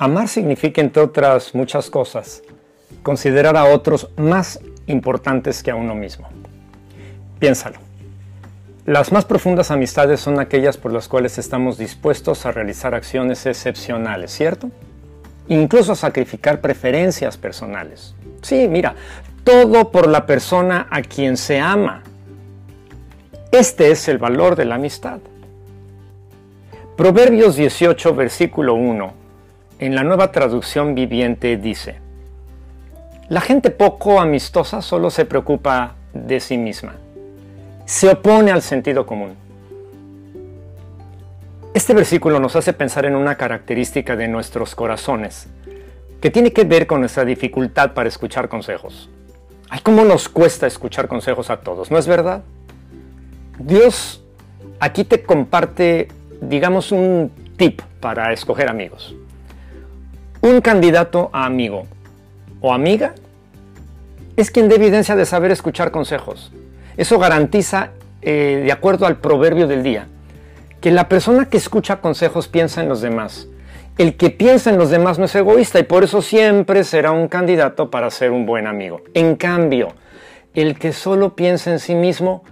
Amar significa, entre otras muchas cosas, considerar a otros más importantes que a uno mismo. Piénsalo. Las más profundas amistades son aquellas por las cuales estamos dispuestos a realizar acciones excepcionales, ¿cierto? Incluso a sacrificar preferencias personales. Sí, mira, todo por la persona a quien se ama. Este es el valor de la amistad. Proverbios 18, versículo 1 en la nueva traducción viviente dice, la gente poco amistosa solo se preocupa de sí misma, se opone al sentido común. Este versículo nos hace pensar en una característica de nuestros corazones, que tiene que ver con nuestra dificultad para escuchar consejos. Ay, cómo nos cuesta escuchar consejos a todos, ¿no es verdad? Dios aquí te comparte, digamos, un tip para escoger amigos un candidato a amigo o amiga es quien dé evidencia de saber escuchar consejos. Eso garantiza, eh, de acuerdo al proverbio del día, que la persona que escucha consejos piensa en los demás. El que piensa en los demás no es egoísta y por eso siempre será un candidato para ser un buen amigo. En cambio, el que solo piensa en sí mismo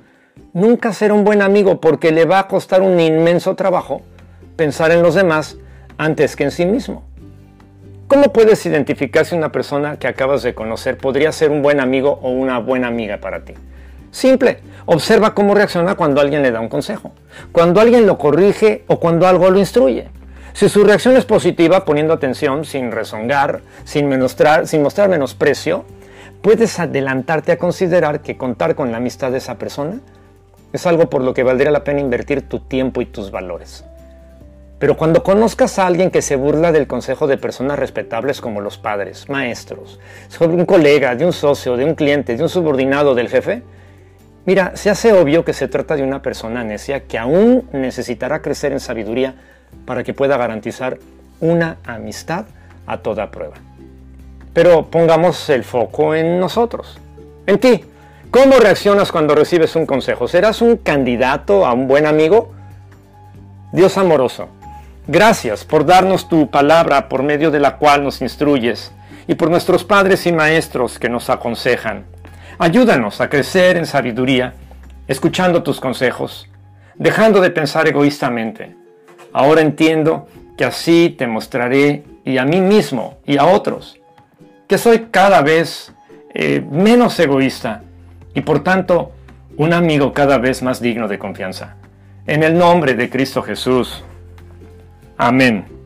nunca será un buen amigo porque le va a costar un inmenso trabajo pensar en los demás antes que en sí mismo. ¿Cómo puedes identificar si una persona que acabas de conocer podría ser un buen amigo o una buena amiga para ti? Simple, observa cómo reacciona cuando alguien le da un consejo, cuando alguien lo corrige o cuando algo lo instruye. Si su reacción es positiva, poniendo atención, sin rezongar, sin, sin mostrar menosprecio, puedes adelantarte a considerar que contar con la amistad de esa persona es algo por lo que valdría la pena invertir tu tiempo y tus valores. Pero cuando conozcas a alguien que se burla del consejo de personas respetables como los padres, maestros, sobre un colega, de un socio, de un cliente, de un subordinado, del jefe, mira, se hace obvio que se trata de una persona necia que aún necesitará crecer en sabiduría para que pueda garantizar una amistad a toda prueba. Pero pongamos el foco en nosotros, en ti. ¿Cómo reaccionas cuando recibes un consejo? ¿Serás un candidato a un buen amigo? Dios amoroso, Gracias por darnos tu palabra por medio de la cual nos instruyes y por nuestros padres y maestros que nos aconsejan. Ayúdanos a crecer en sabiduría, escuchando tus consejos, dejando de pensar egoístamente. Ahora entiendo que así te mostraré y a mí mismo y a otros que soy cada vez eh, menos egoísta y por tanto un amigo cada vez más digno de confianza. En el nombre de Cristo Jesús. Amen.